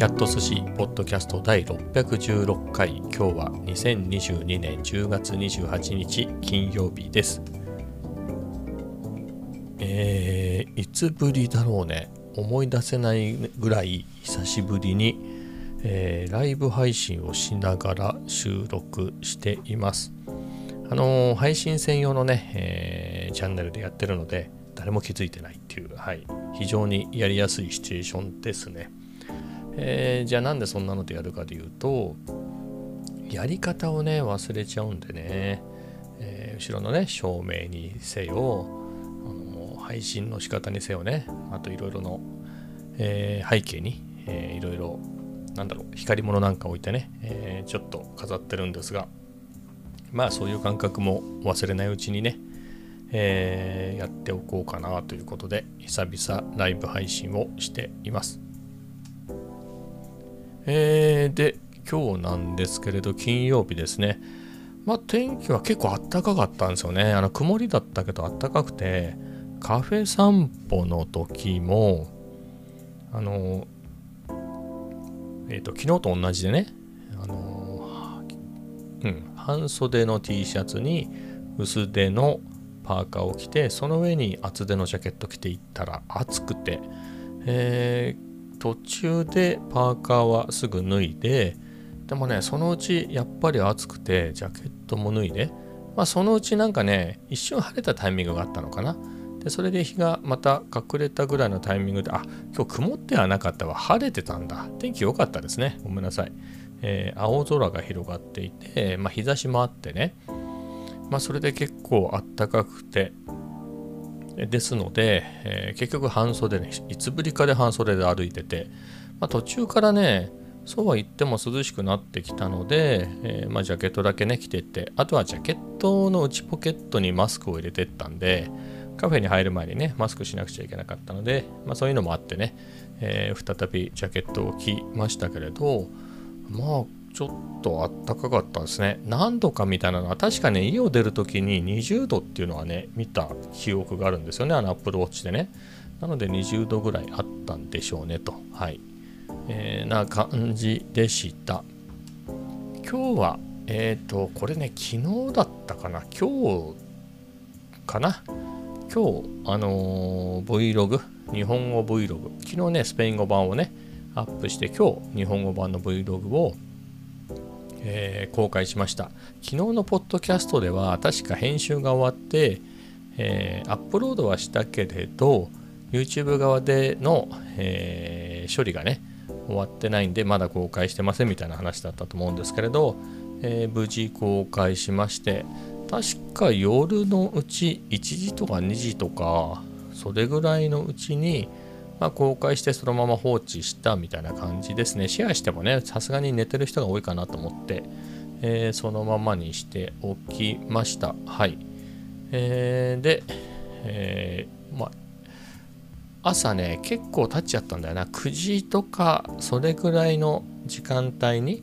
キャット寿司ポッドキャスト第616回。今日は2022年10月28日金曜日です。えー、いつぶりだろうね。思い出せないぐらい久しぶりに、えー、ライブ配信をしながら収録しています。あのー、配信専用のね、えー、チャンネルでやってるので誰も気づいてないっていう、はい、非常にやりやすいシチュエーションですね。えー、じゃあなんでそんなのでやるかというと、やり方をね、忘れちゃうんでね、えー、後ろのね、照明にせよ、あの配信の仕方にせよね、あといろいろの、えー、背景に、いろいろ、なんだろう、光り物なんか置いてね、え、ちょっと飾ってるんですが、まあそういう感覚も忘れないうちにね、えー、やっておこうかなということで久々ライブ配信をしています。えー、で今日なんですけれど金曜日ですね。まあ天気は結構あったかかったんですよね。あの曇りだったけどあったかくてカフェ散歩の時もあのえっ、ー、と昨日と同じでねあのうん半袖の T シャツに薄手のパーカーを着てその上に厚手のジャケット着ていったら暑くて、えー、途中でパーカーはすぐ脱いででもねそのうちやっぱり暑くてジャケットも脱いで、まあ、そのうちなんかね一瞬晴れたタイミングがあったのかな。でそれで日がまた隠れたぐらいのタイミングであ今日曇ってはなかったわ。晴れてたんだ。天気良かったですね。ごめんなさい、えー、青空が広がっていて、まあ、日差しもあってね。まあ、それで結構あったかくて、ですので、えー、結局半袖ね、いつぶりかで半袖で歩いてて、まあ、途中からね、そうは言っても涼しくなってきたので、えー、まあ、ジャケットだけね、着てって、あとはジャケットの内ポケットにマスクを入れてったんで、カフェに入る前にね、マスクしなくちゃいけなかったので、まあ、そういうのもあってね、えー、再びジャケットを着ましたけれど、まあ、ちょっとあったかかったですね。何度かみたいなのは、確かね、家を出るときに20度っていうのはね、見た記憶があるんですよね、あのアップルウォッチでね。なので20度ぐらいあったんでしょうねと。はい。えー、な感じでした。今日は、えっ、ー、と、これね、昨日だったかな、今日かな。今日、あのー、Vlog、日本語 Vlog、昨日ね、スペイン語版をね、アップして、今日、日本語版の Vlog をえー、公開しました。昨日のポッドキャストでは確か編集が終わって、えー、アップロードはしたけれど YouTube 側での、えー、処理がね終わってないんでまだ公開してませんみたいな話だったと思うんですけれど、え無事公開しまして確か夜のうち1時とか2時とかそれぐらいのうちにまあ、公開してそのまま放置したみたいな感じですね。シェアしてもね、さすがに寝てる人が多いかなと思って、えー、そのままにしておきました。はい。えー、で、えー、まあ、朝ね、結構経っちゃったんだよな。9時とか、それぐらいの時間帯に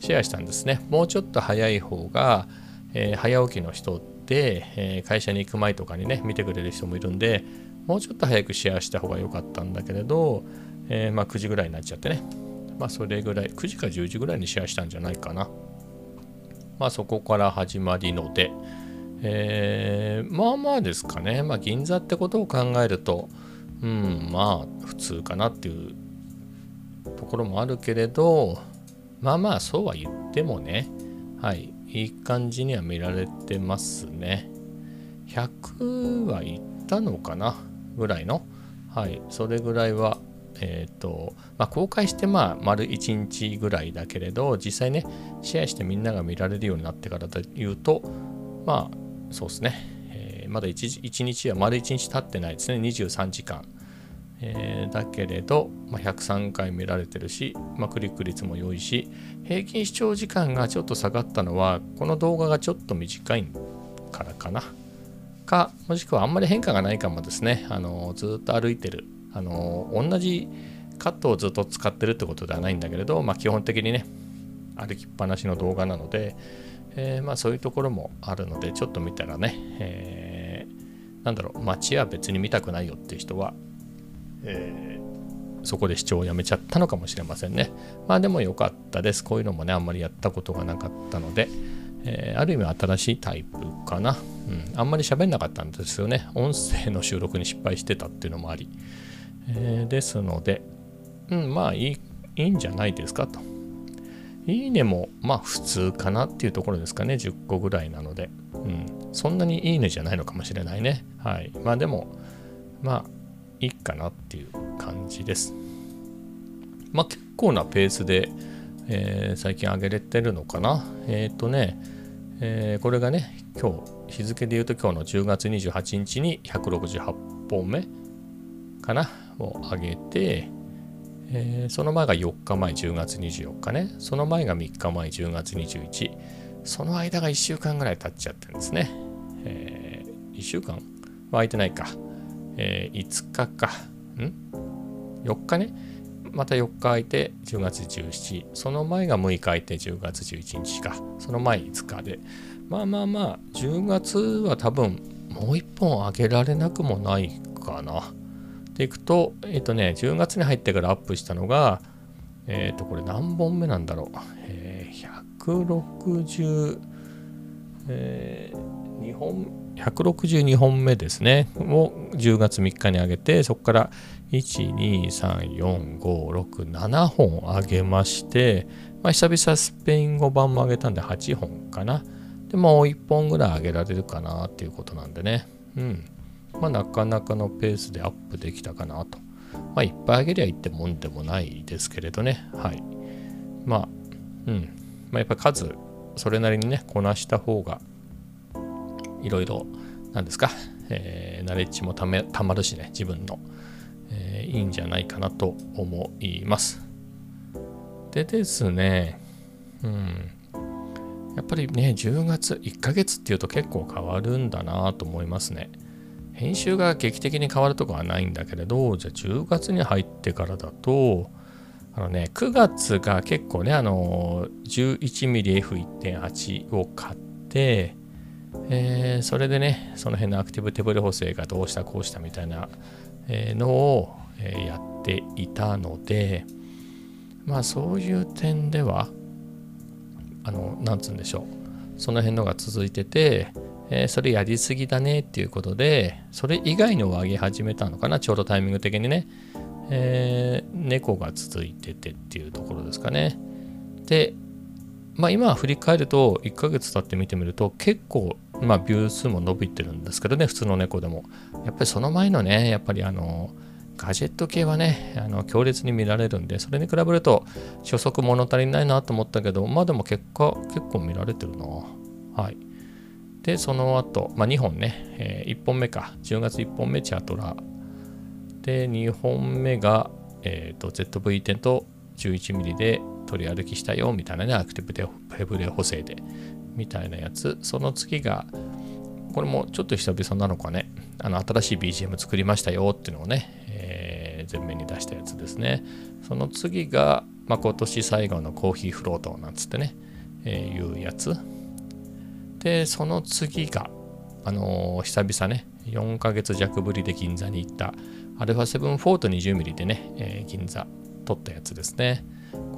シェアしたんですね。もうちょっと早い方が、えー、早起きの人って、え、会社に行く前とかにね、見てくれる人もいるんで、もうちょっと早くシェアした方が良かったんだけれど、えー、まあ9時ぐらいになっちゃってね。まあそれぐらい、9時か10時ぐらいにシェアしたんじゃないかな。まあそこから始まりので、えー、まあまあですかね。まあ銀座ってことを考えると、うん、まあ普通かなっていうところもあるけれど、まあまあそうは言ってもね、はい、いい感じには見られてますね。100はいったのかなぐらいの、はい、それぐらいは、え、ー、と、まあ、公開してまあ、丸1日ぐらいだけれど、実際ね、シェアしてみんなが見られるようになってからというと、まあ、そうですね、えー、まだ 1, 1日は丸1日経ってないですね、23時間。えー、だけれど、まあ、103回見られてるし、まあ、クリック率も良いし、平均視聴時間がちょっと下がったのは、この動画がちょっと短いからかな。か、もしくはあんまり変化がないかもですね、あのずっと歩いてる、あの同じカットをずっと使ってるってことではないんだけれど、まあ、基本的にね、歩きっぱなしの動画なので、えー、まあそういうところもあるので、ちょっと見たらね、えー、なんだろう、街は別に見たくないよっていう人は、えー、そこで視聴をやめちゃったのかもしれませんね。まあでも良かったです。こういうのもね、あんまりやったことがなかったので、えー、ある意味新しいタイプかな。うん、あんまり喋んなかったんですよね。音声の収録に失敗してたっていうのもあり。えー、ですので、うん、まあいいいいんじゃないですかと。いいねもまあ普通かなっていうところですかね。10個ぐらいなので。うん、そんなにいいねじゃないのかもしれないね。はい。まあでも、まあいいかなっていう感じです。まあ結構なペースで、えー、最近上げれてるのかな。えっ、ー、とね、えー、これがね、今日、日付で言うと今日の10月28日に168本目かなを上げて、えー、その前が4日前10月24日ね、その前が3日前10月21、その間が1週間ぐらい経っちゃってるんですね。えー、1週間？は空いてないか。えー、5日か。ん ?4 日ね。また4日空いて10月17その前が6日空いて10月11日か。その前5日で。まあまあまあ10月は多分もう1本あげられなくもないかな。でいくとえっ、ー、とね10月に入ってからアップしたのがえっ、ー、とこれ何本目なんだろう、えー、160えー、2本162本目ですね。を10月3日に上げてそこから1234567本上げまして、まあ、久々スペイン語版も上げたんで8本かな。でもう1本ぐらい上げられるかなっていうことなんでね。うん。まあなかなかのペースでアップできたかなと。まあいっぱい上げりゃいいってもんでもないですけれどね。はい。まあうん。まあやっぱ数それなりにねこなした方がいろいろなんですか、えー、ナレッジもためたまるしね自分の、いいんじゃないかなと思います。でですねうん。やっぱりね10月1ヶ月っていうと結構変わるんだなと思いますね。編集が劇的に変わるとかはないんだけれどじゃあ10月に入ってからだとあのね9月が結構ねあの 11mmF1.8 を買ってえー、それでね、その辺のアクティブ手ブレ補正がどうしたこうしたみたいな、えのを、えやっていたので、まあそういう点では、あの、なんつうんでしょう。その辺のが続いてて、えー、それやりすぎだねっていうことで、それ以外のを上げ始めたのかな、ちょうどタイミング的にね。えー、猫が続いててっていうところですかね。で、まあ、今振り返ると1ヶ月経って見てみると結構、まあ、ビュー数も伸びてるんですけどね普通の猫でもやっぱりその前のねやっぱりあのガジェット系はねあの強烈に見られるんでそれに比べると初速物足りないなと思ったけどまあでも結果結構見られてるな。はい。でその後、まあ、2本ね、えー、1本目か。10月1本目チャートラ。で2本目が、えーと、ZV-10 と 11mm で取り歩きしたよみたいなね、アクティブでフェブレ補正でみたいなやつ。その次が、これもちょっと久々なのかね、あの新しい BGM 作りましたよっていうのをね、えー、前面に出したやつですね。その次が、まあ、今年最後のコーヒーフロートなんつってね、えー、いうやつ。で、その次が、あのー、久々ね、4ヶ月弱ぶりで銀座に行った α7-4 と 20mm でね、えー、銀座撮ったやつですね。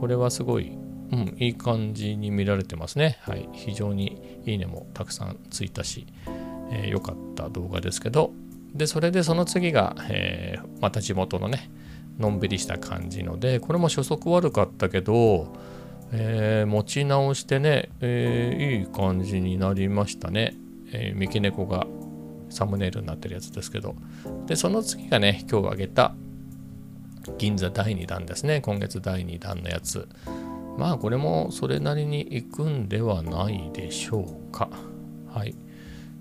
これはすごい、うん、いい感じに見られてますね。はい。非常にいいねもたくさんついたし、えー、良かった動画ですけど、で、それでその次が、えー、また地元のね、のんびりした感じので、これも初速悪かったけど、えー、持ち直してね、えー、いい感じになりましたね。えー、三毛猫がサムネイルになってるやつですけど。で、その次がね、今日あげた銀座第2弾ですね。今月第2弾のやつ。まあこれもそれなりに行くんではないでしょうか。はい。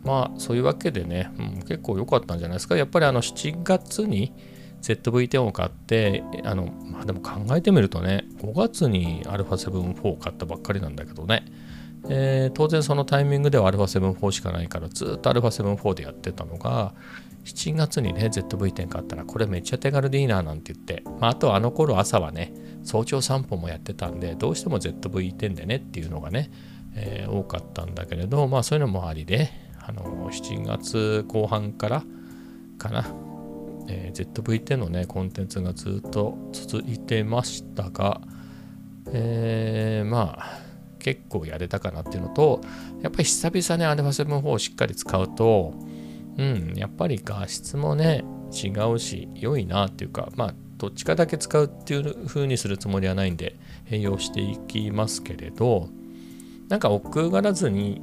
まあそういうわけでね、うん、結構良かったんじゃないですか。やっぱりあの7月に ZV-10 を買って、あの、まあでも考えてみるとね、5月に α7-4 を買ったばっかりなんだけどね。えー、当然そのタイミングでは α7-4 しかないからずっと α7-4 でやってたのが7月にね ZV-10 買ったらこれめっちゃ手軽でいいななんて言って、まあ、あとあの頃朝はね早朝散歩もやってたんでどうしても ZV-10 でねっていうのがね、えー、多かったんだけれどまあそういうのもありで あの7月後半からかな。えー、ZV-10 のねコンテンツがずっと続いてましたが、えー、まあ結構やれたかなっていうのとやっぱり久々ね α7-4 をしっかり使うとうんやっぱり画質もね違うし良いなっていうかまあどっちかだけ使うっていう風にするつもりはないんで併用していきますけれどなんか億劫がらずに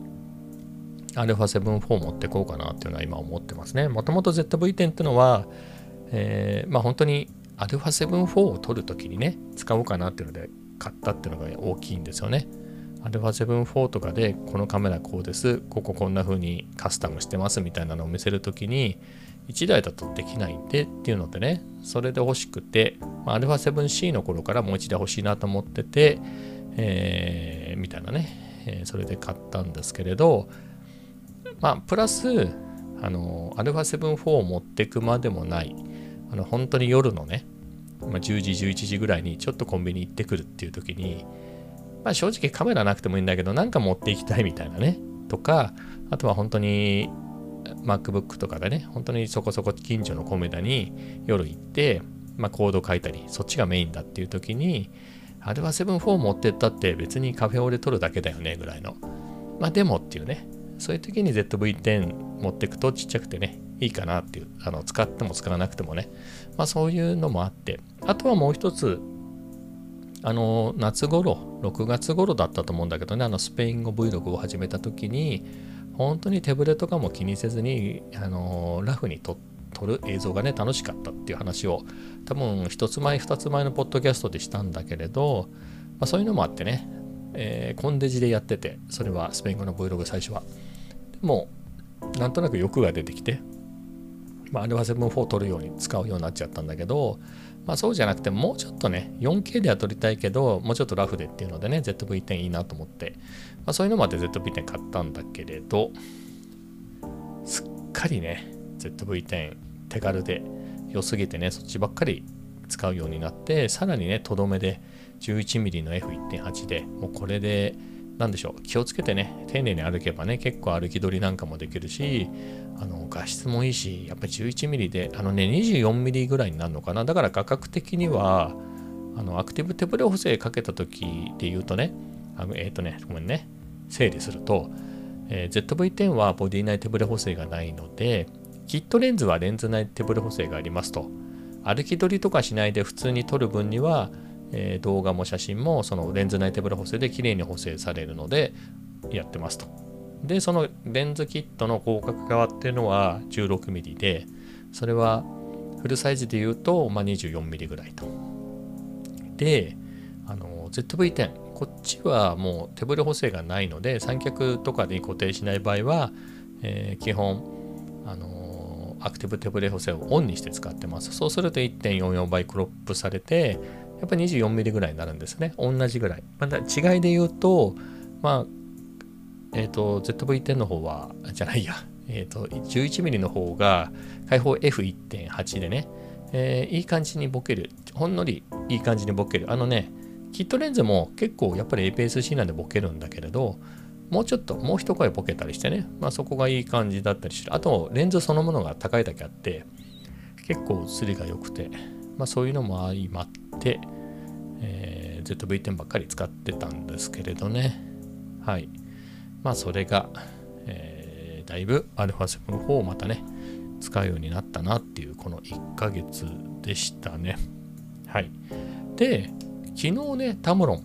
α7-4 持ってこうかなっていうのは今思ってますね。もともと ZV-10 ってのは、えー、まあ本当に α7-4 を取るときにね、使おうかなっていうので買ったっていうのが大きいんですよね。α7-4 とかでこのカメラこうです、こここんな風にカスタムしてますみたいなのを見せるときに、1台だとできないんでっていうのでね、それで欲しくて、まあ、α7C の頃からもう1台欲しいなと思ってて、えー、みたいなね、えー、それで買ったんですけれど、 まあ、プラス、あの、α7-4 を持ってくまでもない、あの、本当に夜のね、まあ、10時、11時ぐらいにちょっとコンビニ行ってくるっていう時に、まあ、正直カメラなくてもいいんだけど、なんか持っていきたいみたいなね、とか、あとは本当に MacBook とかでね、本当にそこそこ近所のコメダに夜行って、まあ、コード書いたり、そっちがメインだっていう時に、あれは7-4持ってったって別にカフェオレ取るだけだよねぐらいの。まあでもっていうね、そういう時に ZV-10 持っていくとちっちゃくてね、いいかなっていう、あの使っても使わなくてもね、まあそういうのもあって、あとはもう一つ、あの夏頃、6月頃だったと思うんだけどね、あのスペイン語 Vlog を始めた時に、本当に手ぶれとかも気にせずに、あのラフに撮る映像がね、楽しかったっていう話を、多分一つ前、二つ前のポッドキャストでしたんだけれど、まあ、そういうのもあってね、えー、コンデジでやってて、それはスペイン語の Vlog 最初は。でも、なんとなく欲が出てきて、まあ、あれは7-4撮るように使うようになっちゃったんだけど、まあそうじゃなくて、もうちょっとね、4K では撮りたいけど、もうちょっとラフでっていうのでね、ZV-10 いいなと思って、まあそういうのもあって ZV-10 買ったんだけれど、すっかりね、ZV-10 手軽で良すぎてね、そっちばっかり使うようになって、さらにね、とどめで 11mm の F1.8 で、もうこれで、なんでしょう、気をつけてね、丁寧に歩けばね、結構歩き取りなんかもできるし、あの画質もいいし、やっぱり 11mm で、あのね、24mm ぐらいになるのかな。だから画角的には、あのアクティブ手ブレ補正かけた時で言うとね、あのえっ、ー、とね、ごめんね、整理すると、えー、ZV-10 はボディ内手ブレ補正がないので、キットレンズはレンズ内手ブレ補正がありますと。歩き取りとかしないで普通に撮る分には、え、動画も写真もそのレンズ内手ブレ補正で綺麗に補正されるのでやってますと。で、そのレンズキットの広角側っていうのは 16mm で、それはフルサイズで言うと、まあ、24mm ぐらいと。で、あの ZV-10、こっちはもう手ブレ補正がないので、三脚とかで固定しない場合は、えー、基本、あのアクティブ手ブレ補正をオンにして使ってます。そうすると1.44倍クロップされて、やっぱ 24mm ぐらいになるんですね。同じぐらい。まだ違いで言うと、まあ、えっ、ー、と、ZV-10 の方は、じゃないや、えっ、ー、と、11mm の方が開放 F1.8 でね、えー、いい感じにボケる。ほんのりいい感じにボケる。あのね、キットレンズも結構やっぱり APS-C なんでボケるんだけれど、もうちょっと、もう一声ボケたりしてね、まあそこがいい感じだったりする。あと、レンズそのものが高いだけあって、結構釣りが良くて、まあそういうのも相まって、ZV-10 ばっかり使ってたんですけれどね。はい。まあそれが、えー、だいぶ α7-4 をまたね、使うようになったなっていうこの1ヶ月でしたね。はい。で、昨日ね、タムロン、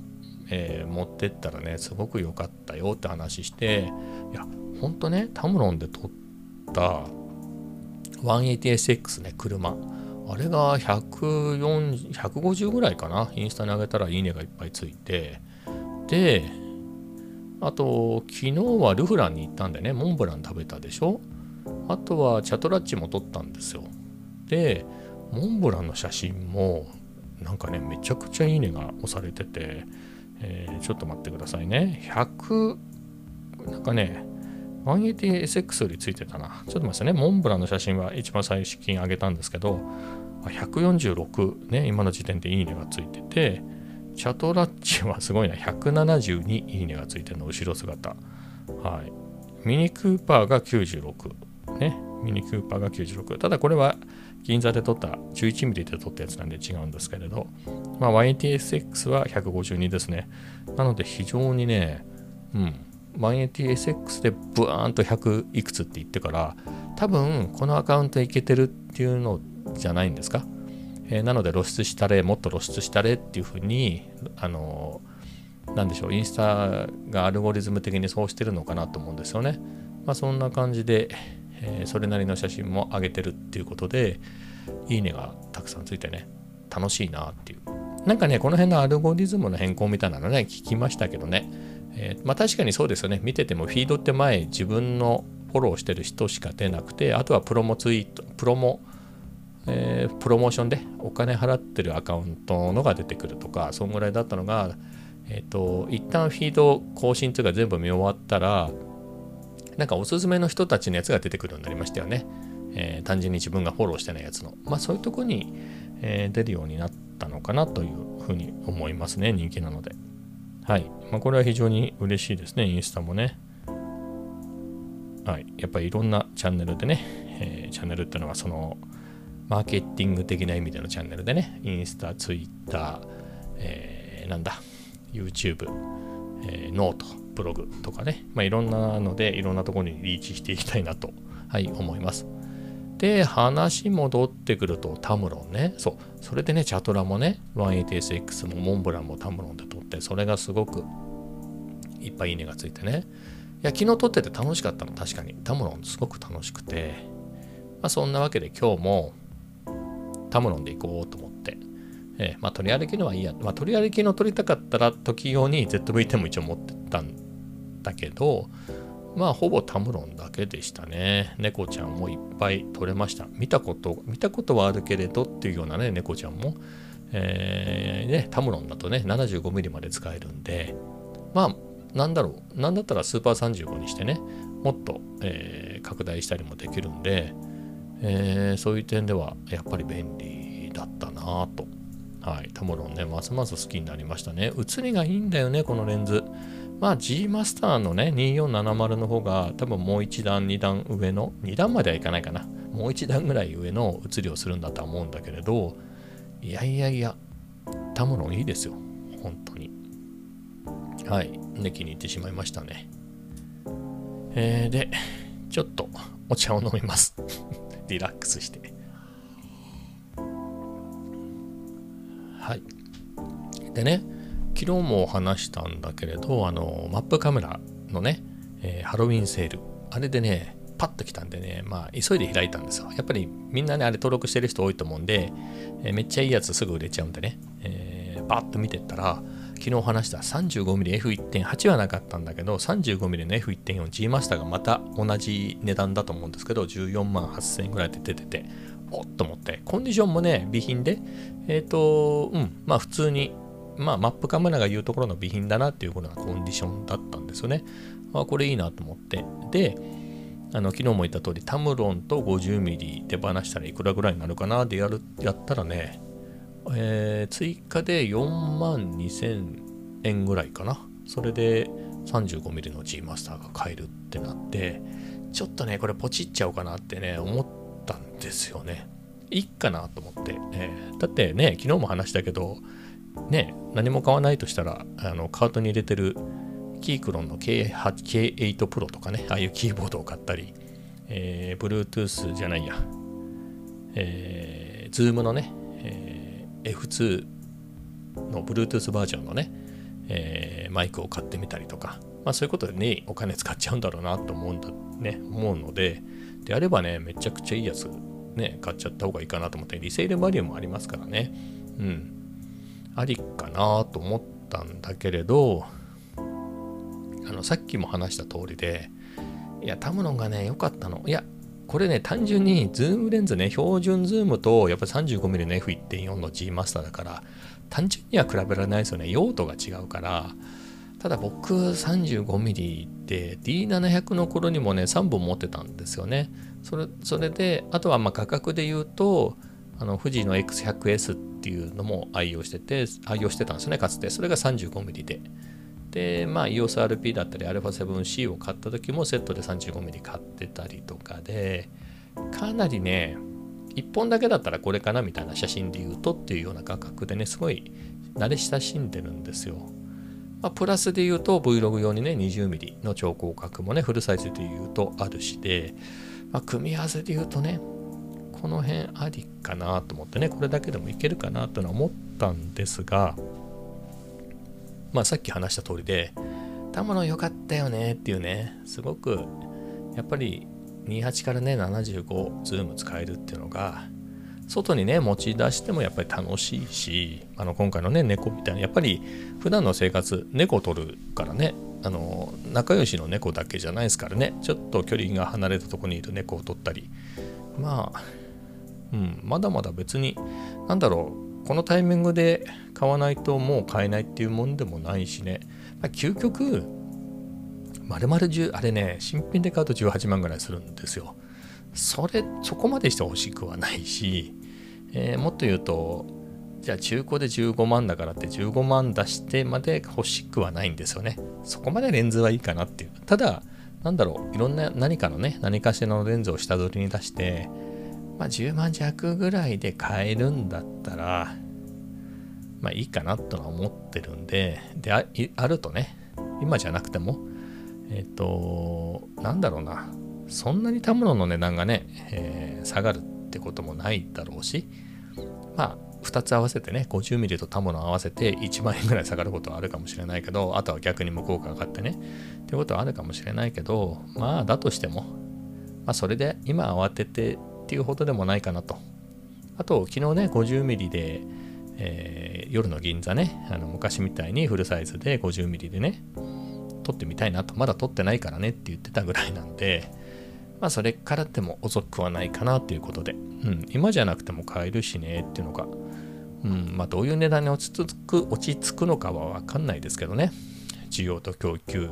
えー、持ってったらね、すごく良かったよって話して、いや、ほんとね、タムロンで撮った 180SX ね、車。あれが140 150ぐらいかな。インスタに上げたらいいねがいっぱいついて。で、あと、昨日はルフランに行ったんでね、モンブラン食べたでしょ？あとはチャトラッチも撮ったんですよ。で、モンブランの写真も、なんかね、めちゃくちゃいいねが押されてて、えー、ちょっと待ってくださいね。100、なんかね、180SX よりついてたな。ちょっと待ってね、モンブランの写真は一番最近上げたんですけど、146ね、今の時点でいいねがついてて、チャトラッチはすごいな。172いいねがついてるの、後ろ姿。はい。ミニクーパーが96。ね。ミニクーパーが96。ただこれは銀座で撮った 11mm で撮ったやつなんで違うんですけれど、まあ、180SX は152ですね。なので非常にね、うん、180SX でブワーンと100いくつって言ってから多分このアカウントいけてるっていうのじゃないんですか、えー、なので露出したれもっと露出したれっていうふうにあのなんでしょうインスタがアルゴリズム的にそうしてるのかなと思うんですよね。まあそんな感じで、えー、それなりの写真も上げてるっていうことでいいねがたくさんついてね楽しいなっていう。なんかねこの辺のアルゴリズムの変更みたいなのね聞きましたけどね。えー、まあ確かにそうですよね。見ててもフィードって前自分のフォローしてる人しか出なくてあとはプロモツイートプロモ、えー、プロモーションでお金払ってるアカウントのが出てくるとかそんぐらいだったのがえっ、ー、と一旦フィード更新というか全部見終わったらなんかおすすめの人たちのやつが出てくるようになりましたよね、えー、単純に自分がフォローしてないやつの。まあそういうとこに、え、出るようになったのかなというふうに思いますね人気なので。はい。まあ、これは非常に嬉しいですね、インスタもね。はい。やっぱりいろんなチャンネルでね、えー、チャンネルってのはその、マーケティング的な意味でのチャンネルでね、インスタ、ツイッター、えー、なんだ、YouTube、えー、 note、ブログとかね、まあ、いろんなので、いろんなところにリーチしていきたいなと、はい、思います。で、話戻ってくるとタムロンね。そう。それでね、チャトラもね、1 8 s x もモンブランもタムロンで撮って、それがすごくいっぱいいいねがついてね。いや、昨日撮ってて楽しかったの、確かに。タムロンすごく楽しくて。まあ、そんなわけで今日もタムロンで行こうと思って。えー、まあ、取り歩きのはいいや。まあ、取り歩きの撮りたかったら時用に ZV-10 も一応持ってったんだけど、まあほぼタムロンだけでしたね。猫ちゃんもいっぱい撮れました。見たこと、見たことはあるけれどっていうようなね、猫ちゃんも、えー、ね、タムロンだとね、75mm まで使えるんで、まあ、なんだろう、なんだったらスーパー35にしてね、もっと、えー、拡大したりもできるんで、えー、そういう点ではやっぱり便利だったなと。はい、タムロンね、ますます好きになりましたね。写りがいいんだよね、このレンズ。まあ G マスターのね2470の方が多分もう一段二段上の2段まではいかないかなもう一段ぐらい上の写りをするんだとは思うんだけれどいやいやいやタムロンいいですよ。本当に。はい。で気に入ってしまいましたね。えー、でちょっとお茶を飲みます。リラックスして。はい。でね昨日も話したんだけれど、あの、マップカメラのね、えー、ハロウィンセール、あれでね、パッと来たんでね、まあ、急いで開いたんですよ。やっぱりみんなね、あれ登録してる人多いと思うんで、えー、めっちゃいいやつすぐ売れちゃうんでね、えー、バッと見てったら、昨日話した 35mmF1.8 はなかったんだけど、35mm の F1.4G マスターがまた同じ値段だと思うんですけど、14万8000円ぐらいで出てて、おっと思って、コンディションもね、備品で、えっ、ー、と、うん、まあ普通にまあ、マップカメラが言うところの備品だなっていうようなコンディションだったんですよね。あこれいいなと思って。で、あの昨日も言った通り、タムロンと 50mm 手放したらいくらぐらいになるかなでやるやったらね、えー、追加で4万2000円ぐらいかな。それで 35mm の G マスターが買えるってなって、ちょっとね、これポチっちゃおうかなってね、思ったんですよね。いいかなと思って、えー、だってね、昨日も話したけど、ね、何も買わないとしたら、あのカートに入れてるキークロンの K8, K8 Pro とかね、ああいうキーボードを買ったり、えー、Bluetooth じゃないや、えー、Zoom のね、えー、F2 の Bluetooth バージョンのね、えー、マイクを買ってみたりとか、まあそういうことでね、お金使っちゃうんだろうなと思うんだ、ね、思うので、であればね、めちゃくちゃいいやつ、ね、買っちゃった方がいいかなと思って、リセールバリューもありますからね。うん。ありかなと思ったんだけれどあのさっきも話した通りでいやタムロンがね良かったのいやこれね単純にズームレンズね標準ズームとやっぱり 35mm の F1.4 の G マスターだから単純には比べられないですよね用途が違うからただ僕 35mm って D700 の頃にもね3本持ってたんですよねそれそれであとはま価格で言うとあの富士の X100S っていうのも愛用してて、愛用してたんですよね、かつて。それが 35mm で。で、まあ EOSRP だったり α7C を買った時もセットで 35mm 買ってたりとかで、かなりね、1本だけだったらこれかなみたいな写真で言うとっていうような画角でねすごい慣れ親しんでるんですよ。まあ、プラスで言うと Vlog 用にね 20mm の超広角もねフルサイズで言うとあるしで、まあ、組み合わせで言うとねこの辺ありかなと思ってねこれだけでもいけるかなというのは思ったんですがまあさっき話した通りでたもの良かったよねっていうねすごくやっぱり28からね75ズーム使えるっていうのが外にね持ち出してもやっぱり楽しいしあの今回のね猫みたいなやっぱり普段の生活猫を取るからねあの仲良しの猫だけじゃないですからねちょっと距離が離れたとこにいる猫を取ったりまあうんまだまだ別になんだろうこのタイミングで買わないともう買えないっていうもんでもないしね、まあ、究極丸々10あれね新品で買うと18万ぐらいするんですよそれそこまでして欲しくはないしえー、もっと言うとじゃあ中古で15万だからって15万出してまで欲しくはないんですよね。そこまでレンズはいいかなっていう。ただ、なんだろう、いろんな何かのね、何かしらのレンズを下取りに出して、まあ10万弱ぐらいで買えるんだったら、まあいいかなとは思ってるんで、であ、あるとね、今じゃなくても、えっ、ー、と、なんだろうな、そんなにたものの値段がね、えー、下がるってこともないだろうしまあ2つ合わせてね 50mm とタモの合わせて1万円ぐらい下がることはあるかもしれないけどあとは逆に向こうが上がってねってことはあるかもしれないけどまあだとしてもまあそれで今慌ててっていうほどでもないかなと。あと昨日ね 50mm で、えー、夜の銀座ねあの昔みたいにフルサイズで 50mm でね撮ってみたいなとまだ撮ってないからねって言ってたぐらいなんでまあそれからでも遅くはないかなということで、うん、今じゃなくても買えるしねっていうのが、うん、まあどういう値段に落ち着く、落ち着くのかはわかんないですけどね。需要と供給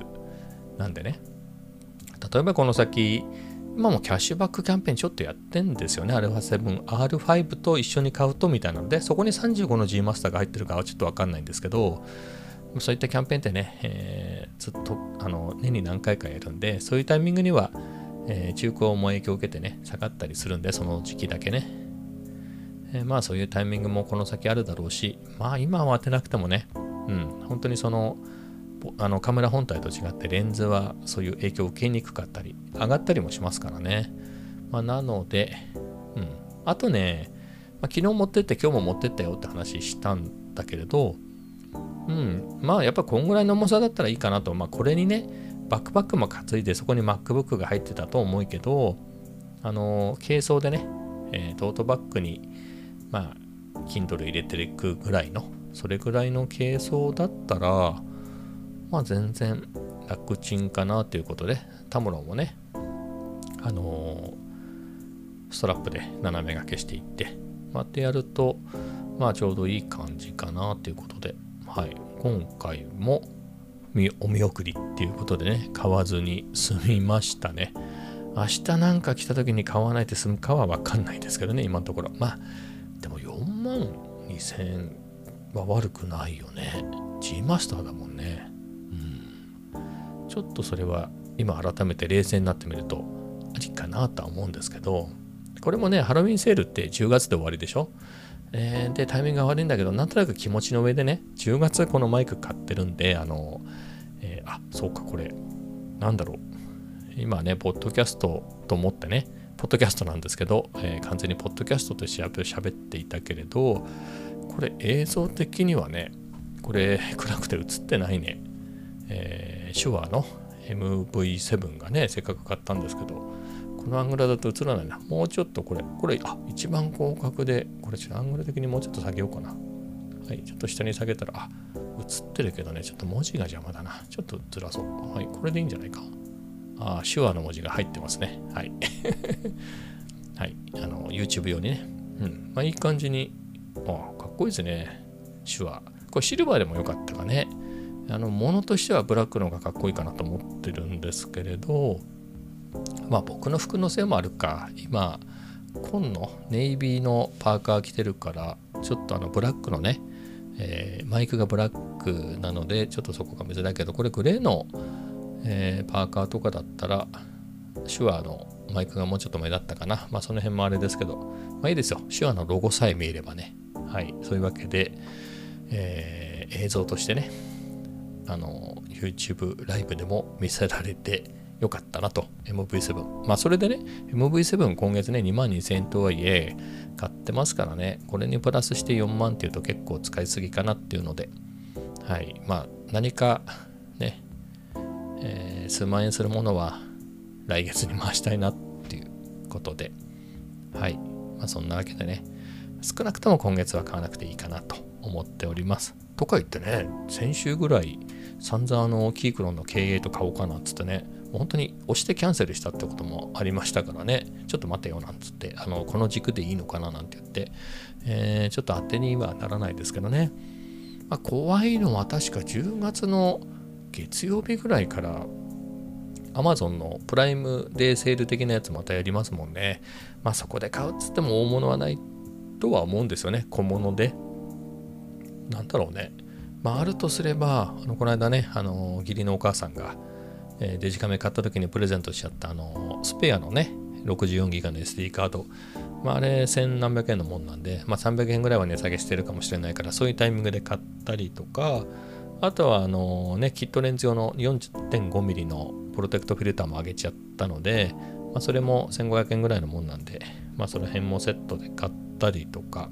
なんでね。例えばこの先、今もキャッシュバックキャンペーンちょっとやってんですよね。α7、R5 と一緒に買うとみたいなので、そこに35の G マスターが入ってるかはちょっとわかんないんですけど、そういったキャンペーンってね、えー、ずっとあの年に何回かやるんで、そういうタイミングにはえー、中古も影響を受けてね、下がったりするんで、その時期だけね。えー、まあそういうタイミングもこの先あるだろうし、まあ今は当てなくてもね、うん、本当にその、あのカメラ本体と違ってレンズはそういう影響を受けにくかったり、上がったりもしますからね。まあ、なので、うん。あとね、まあ、昨日持ってって今日も持ってったよって話したんだけれど、うん、まあやっぱこんぐらいの重さだったらいいかなと、まあこれにね、バックパックも担いでそこに MacBook が入ってたと思うけど、あの、軽装でね、えー、トートバッグに、まあ、Kindle 入れていくぐらいの、それぐらいの軽装だったら、まあ全然楽ちんかなということで、タムロンもね、あのー、ストラップで斜め掛けしていって、まあ、ってやると、まあちょうどいい感じかなということで、はい、今回もお見送りっていうことでね、買わずに済みましたね。明日なんか来た時に買わないで済むかはわかんないですけどね、今のところ。まあ、でも4万2000円は悪くないよね。G マスターだもんね。ちょっとそれは今改めて冷静になってみると、ありかなとは思うんですけど、これもね、ハロウィンセールって10月で終わりでしょ？えー、で、タイミングが悪いんだけど、なんとなく気持ちの上でね、10月このマイク買ってるんで、あの、えー、あ、そうか、これ、なんだろう。今ね、ポッドキャストと思ってね、ポッドキャストなんですけど、えー、完全にポッドキャストとして喋っていたけれど、これ映像的にはね、これ暗くて映ってないね。えー、手話の MV7 がね、せっかく買ったんですけど、このアングルだと映らないな。もうちょっとこれ、これ、あ、一番広角で、これちょっとアングル的にもうちょっと下げようかな。はい、ちょっと下に下げたら、あ、映ってるけどね、ちょっと文字が邪魔だな。ちょっとずらそう。はい、これでいいんじゃないか。あ、手話の文字が入ってますね。はい。はい、あの、YouTube 用にね。うん、まあいい感じに、あ、かっこいいですね。手話。これシルバーでもよかったかね。あの、ものとしてはブラックの方がかっこいいかなと思ってるんですけれど、まあ僕の服のせいもあるか。今、紺のネイビーのパーカー着てるから、ちょっとあのブラックのね、えー、マイクがブラックなので、ちょっとそこが珍いけど、これグレーの、えー、パーカーとかだったら、手話のマイクがもうちょっと目立ったかな。まあその辺もあれですけど、まあいいですよ。手話のロゴさえ見えればね。はい。そういうわけで、えー、映像としてね、あの、YouTube ライブでも見せられてよかったなと。MV7。まあそれでね、MV7 今月ね、2万2000円とはいえ、買ってますからね、これにプラスして4万っていうと結構使いすぎかなっていうので、はい。まあ何かね、えー、数万円するものは来月に回したいなっていうことで、はい。まあそんなわけでね、少なくとも今月は買わなくていいかなと思っております。とか言ってね、先週ぐらい散々あのキークロンの経営と買おうかなっつってね、本当に押してキャンセルしたってこともありましたからね、ちょっと待てよなんつって、あのこの軸でいいのかななんて言って、えー、ちょっと当てにはならないですけどね。まあ、怖いのは確か10月の月曜日ぐらいから Amazon のプライムデーセール的なやつまたやりますもんね。まあそこで買うっつっても大物はないとは思うんですよね。小物で。なんだろうね。まああるとすれば、あのこの間ね、あの義理のお母さんが、えー、デジカメ買った時にプレゼントしちゃったあのスペアのね、64ギガの SD カード。まあ、あれ千何百円のもんなんで、まあ、300円ぐらいは値下げしてるかもしれないから、そういうタイミングで買ったりとか、あとはあのね、キットレンズ用の 40.5mm のプロテクトフィルターも上げちゃったので、まあ、それも1500円ぐらいのもんなんで、まあ、その辺もセットで買ったりとか、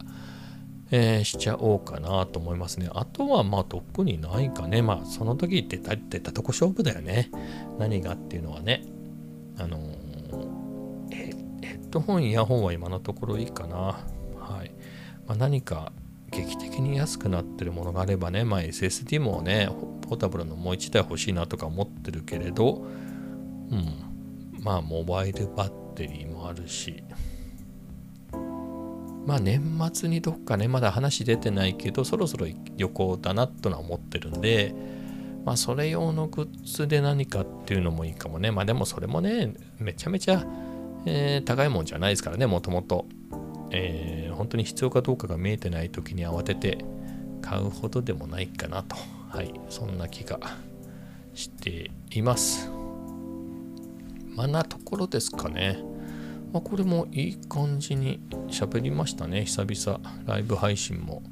えー、しちゃおうかなと思いますね。あとはまあ特にないかね。まあその時って言ったとこ勝負だよね。何がっていうのはね。あの、ヘッドホン、イヤホンは今のところいいかな。はい。まあ、何か劇的に安くなってるものがあればね、まあ SSD もね、ポータブルのもう1台欲しいなとか思ってるけれど、うん。まあモバイルバッテリーもあるし、まあ年末にどっかね、まだ話出てないけど、そろそろ旅行だなとは思ってるんで、まあそれ用のグッズで何かっていうのもいいかもね。まあでもそれもね、めちゃめちゃ、えー、高いもんじゃないですからね、もともと。えー、本当に必要かどうかが見えてない時に慌てて買うほどでもないかなと。はい、そんな気がしています。まあなところですかね。まあ、これもいい感じに喋りましたね。久々ライブ配信も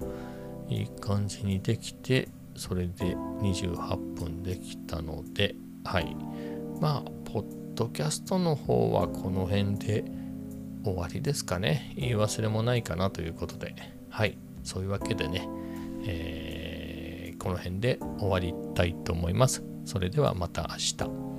いい感じにできて、それで28分できたので、はい。まあ、ポッドキャストの方はこの辺で終わりですかね。言い忘れもないかなということで、はい。そういうわけでね、えー、この辺で終わりたいと思います。それではまた明日。